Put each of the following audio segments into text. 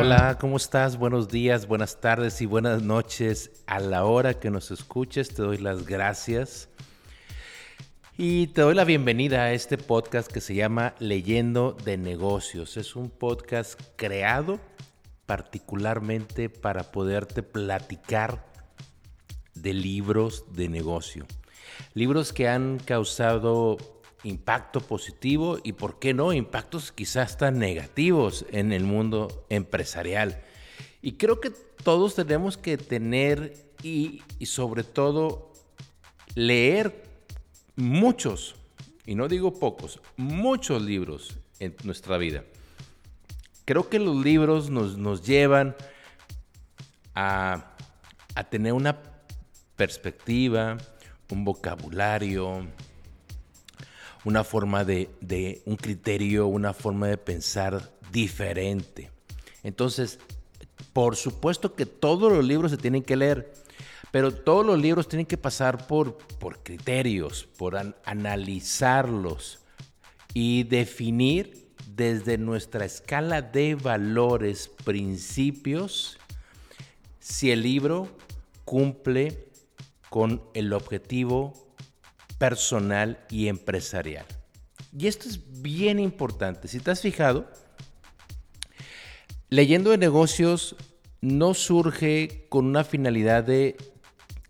Hola, ¿cómo estás? Buenos días, buenas tardes y buenas noches. A la hora que nos escuches, te doy las gracias. Y te doy la bienvenida a este podcast que se llama Leyendo de Negocios. Es un podcast creado particularmente para poderte platicar de libros de negocio. Libros que han causado impacto positivo y, ¿por qué no?, impactos quizás tan negativos en el mundo empresarial. Y creo que todos tenemos que tener y, sobre todo leer muchos, y no digo pocos, muchos libros en nuestra vida. Creo que los libros nos, nos llevan a, a tener una perspectiva, un vocabulario, una forma de, de, un criterio, una forma de pensar diferente. Entonces, por supuesto que todos los libros se tienen que leer, pero todos los libros tienen que pasar por, por criterios, por an analizarlos y definir desde nuestra escala de valores, principios, si el libro cumple con el objetivo personal y empresarial. Y esto es bien importante. Si te has fijado, leyendo de negocios no surge con una finalidad de,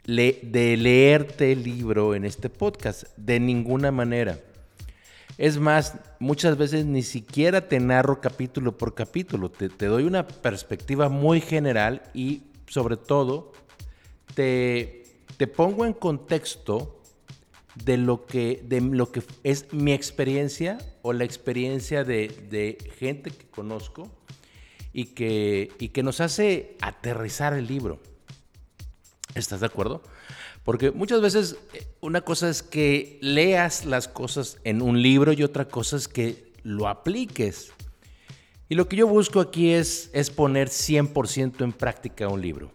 de leerte el libro en este podcast, de ninguna manera. Es más, muchas veces ni siquiera te narro capítulo por capítulo, te, te doy una perspectiva muy general y sobre todo te, te pongo en contexto de lo que, de lo que es mi experiencia o la experiencia de, de gente que conozco y que, y que nos hace aterrizar el libro. ¿Estás de acuerdo? Porque muchas veces eh, una cosa es que leas las cosas en un libro y otra cosa es que lo apliques. Y lo que yo busco aquí es, es poner 100% en práctica un libro.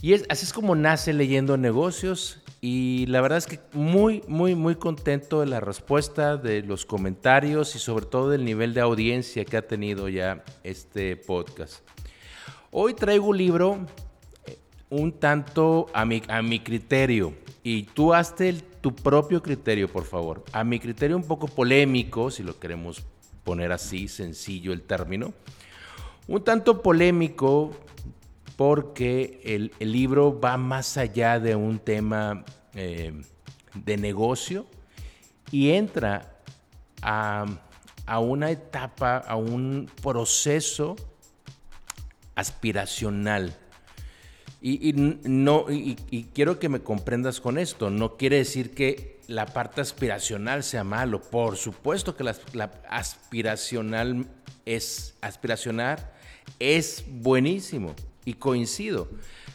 Y es, así es como nace leyendo negocios y la verdad es que muy, muy, muy contento de la respuesta, de los comentarios y sobre todo del nivel de audiencia que ha tenido ya este podcast. Hoy traigo un libro eh, un tanto a mi, a mi criterio y tú hazte tu propio criterio, por favor. A mi criterio un poco polémico, si lo queremos poner así, sencillo el término. Un tanto polémico porque el, libro va más allá de un tema eh, de negocio y entra a, una etapa, a un proceso aspiracional. Y, no, y, quiero que me comprendas con esto, no quiere decir que la parte aspiracional sea malo, por supuesto que la, aspiracional es aspiracional es buenísimo y coincido.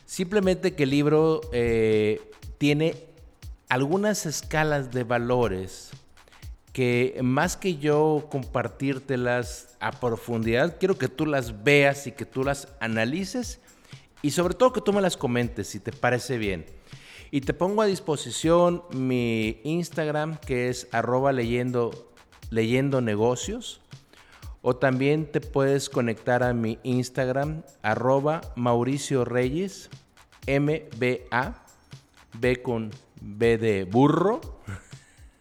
Simplemente que el libro eh, tiene algunas escalas de valores que más que yo compartírtelas a profundidad, quiero que tú las veas y que tú las analices y sobre todo que tú me las comentes si te parece bien. Y te pongo a disposición mi Instagram que es arroba leyendo, leyendo negocios. O también te puedes conectar a mi Instagram, arroba Mauricio Reyes, MBA, B con B de burro.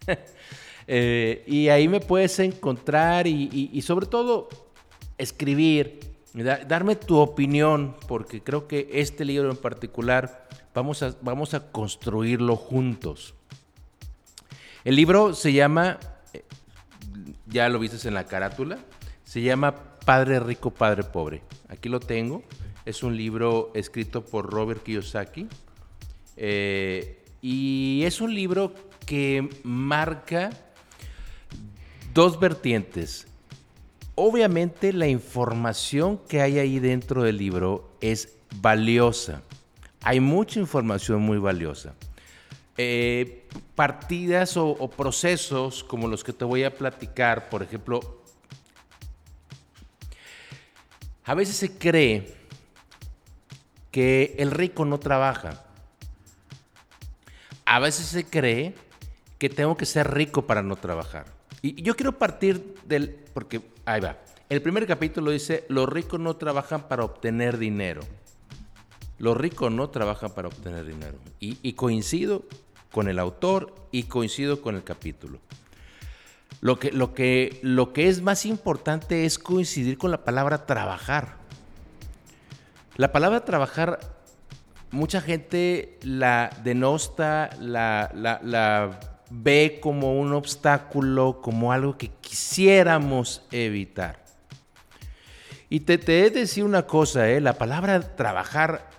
eh, y ahí me puedes encontrar y, sobre todo escribir, da, darme tu opinión, porque creo que este libro en particular vamos a, vamos a construirlo juntos. El libro se llama, eh, ya lo viste en la carátula, se llama Padre Rico, Padre Pobre. Aquí lo tengo. Es un libro escrito por Robert Kiyosaki. Eh, y es un libro que marca dos vertientes. Obviamente la información que hay ahí dentro del libro es valiosa. Hay mucha información muy valiosa. Eh, partidas o, o procesos como los que te voy a platicar, por ejemplo, A veces se cree que el rico no trabaja. A veces se cree que tengo que ser rico para no trabajar. Y yo quiero partir del, porque ahí va, El primer capítulo dice, los ricos no trabajan para obtener dinero. Los ricos no trabajan para obtener dinero. Y, coincido con el autor y coincido con el capítulo. Lo que, lo, que, lo que es más importante es coincidir con la palabra trabajar. La palabra trabajar, mucha gente la denosta, la, la ve como un obstáculo, como algo que quisiéramos evitar. Y te, te he de decir una cosa, ¿eh? la palabra trabajar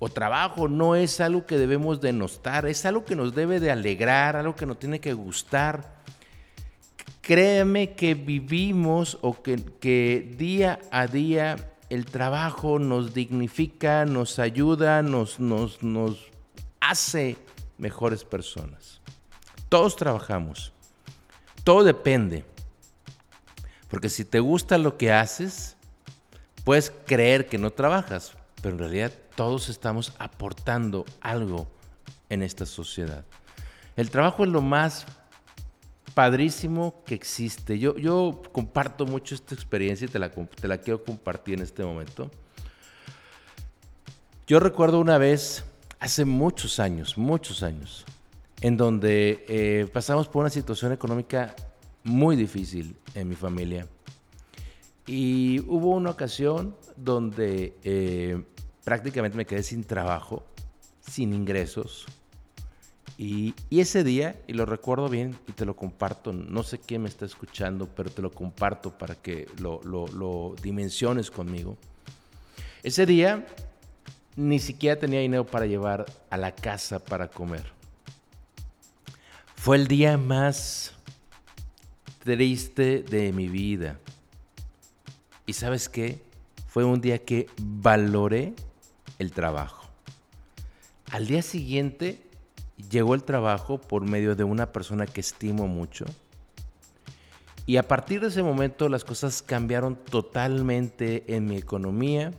o trabajo no es algo que debemos denostar, es algo que nos debe de alegrar, algo que nos tiene que gustar. Créeme que vivimos o que, que día a día el trabajo nos dignifica, nos ayuda, nos, nos, nos hace mejores personas. Todos trabajamos. Todo depende. Porque si te gusta lo que haces, Puedes creer que no trabajas, pero en realidad todos estamos aportando algo en esta sociedad. El trabajo es lo más padrísimo que existe. Yo, yo comparto mucho esta experiencia y te la, te la quiero compartir en este momento. Yo recuerdo una vez, hace muchos años, muchos años, en donde eh, pasamos por una situación económica muy difícil en mi familia. Y hubo una ocasión donde eh, prácticamente me quedé sin trabajo, sin ingresos. Y, ese día, y lo recuerdo bien y te lo comparto, no sé quién me está escuchando, pero te lo comparto para que lo, lo dimensiones conmigo. Ese día ni siquiera tenía dinero para llevar a la casa para comer. Fue el día más triste de mi vida. Y sabes qué? Fue un día que valoré el trabajo. Al día siguiente llegó el trabajo por medio de una persona que estimo mucho. Y a partir de ese momento las cosas cambiaron totalmente en mi economía,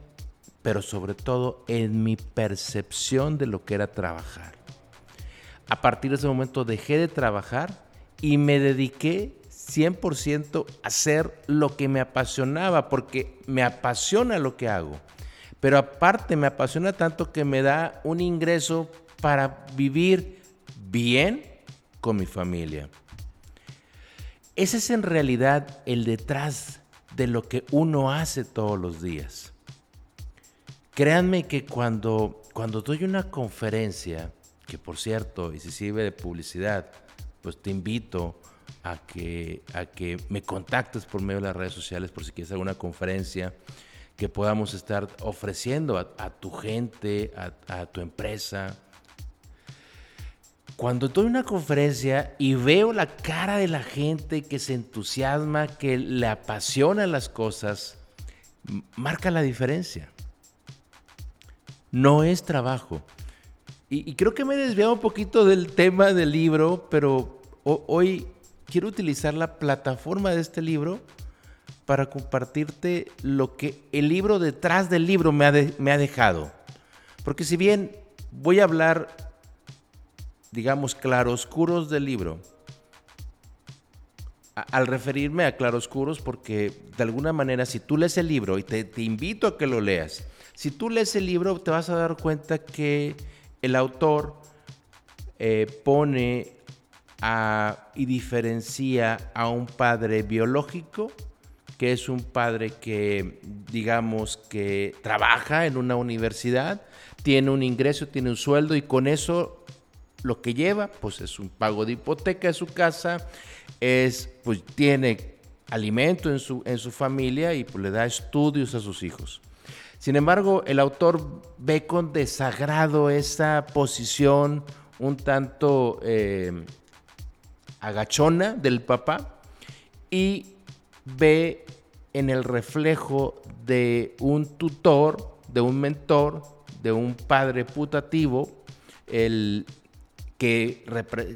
pero sobre todo en mi percepción de lo que era trabajar. A partir de ese momento dejé de trabajar y me dediqué 100% hacer lo que me apasionaba, porque me apasiona lo que hago. Pero aparte me apasiona tanto que me da un ingreso para vivir bien con mi familia. Ese es en realidad el detrás de lo que uno hace todos los días. Créanme que cuando, cuando doy una conferencia, que por cierto, y si sirve de publicidad, pues te invito a que, a que me contactes por medio de las redes sociales por si quieres alguna conferencia que podamos estar ofreciendo a, tu gente, a, tu empresa. Cuando doy una conferencia y veo la cara de la gente que se entusiasma, que le apasiona las cosas, marca la diferencia. No es trabajo. Y, creo que me he desviado un poquito del tema del libro, pero hoy quiero utilizar la plataforma de este libro para compartirte lo que el libro detrás del libro me ha dejado. Porque si bien voy a hablar, digamos, claroscuros del libro, al referirme a claroscuros, porque de alguna manera si tú lees el libro, y te, invito a que lo leas, si tú lees el libro te vas a dar cuenta que el autor eh, pone y diferencia a un padre biológico, que es un padre que, digamos, que trabaja en una universidad, tiene un ingreso, tiene un sueldo y con eso lo que lleva, pues es un pago de hipoteca de su casa, es, pues tiene alimento en su, en su familia y pues le da estudios a sus hijos. Sin embargo, el autor ve con desagrado esa posición un tanto eh, agachona del papá y ve en el reflejo de un tutor, de un mentor, de un padre putativo, el que,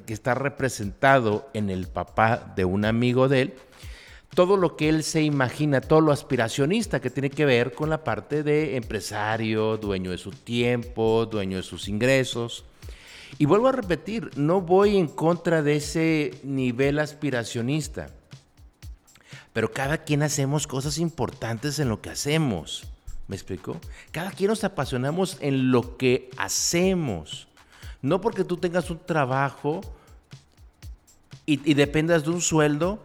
está representado en el papá de un amigo de él, todo lo que él se imagina, todo lo aspiracionista que tiene que ver con la parte de empresario, dueño de su tiempo, dueño de sus ingresos, y vuelvo a repetir, no voy en contra de ese nivel aspiracionista, Pero cada quien hacemos cosas importantes en lo que hacemos. ¿Me explico? Cada quien nos apasionamos en lo que hacemos. No porque tú tengas un trabajo y, dependas de un sueldo,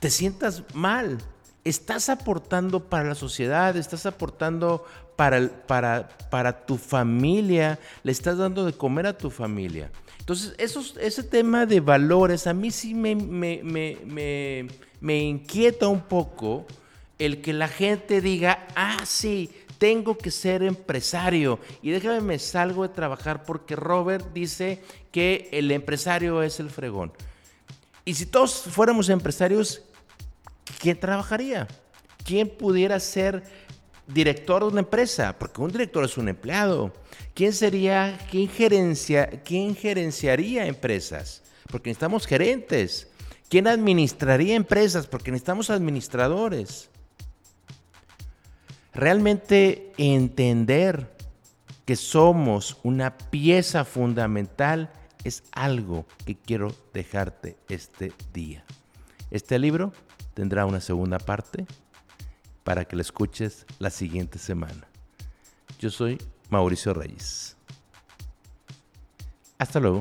te sientas mal. Estás aportando para la sociedad, estás aportando para, para, para tu familia, le estás dando de comer a tu familia. Entonces, ese tema de valores a mí sí me, me, me, me, inquieta un poco el que la gente diga, ah, sí, tengo que ser empresario y déjame me salgo de trabajar porque Robert dice que el empresario es el fregón. Y si todos fuéramos empresarios, ¿quién trabajaría? ¿Quién pudiera ser director de una empresa? Porque un director es un empleado. ¿Quién sería, quién, gerencia, quién gerenciaría empresas? Porque necesitamos gerentes. ¿Quién administraría empresas? Porque necesitamos administradores. Realmente entender que somos una pieza fundamental es algo que quiero dejarte este día. Este libro tendrá una segunda parte para que la escuches la siguiente semana. Yo soy Mauricio Reyes. Hasta luego.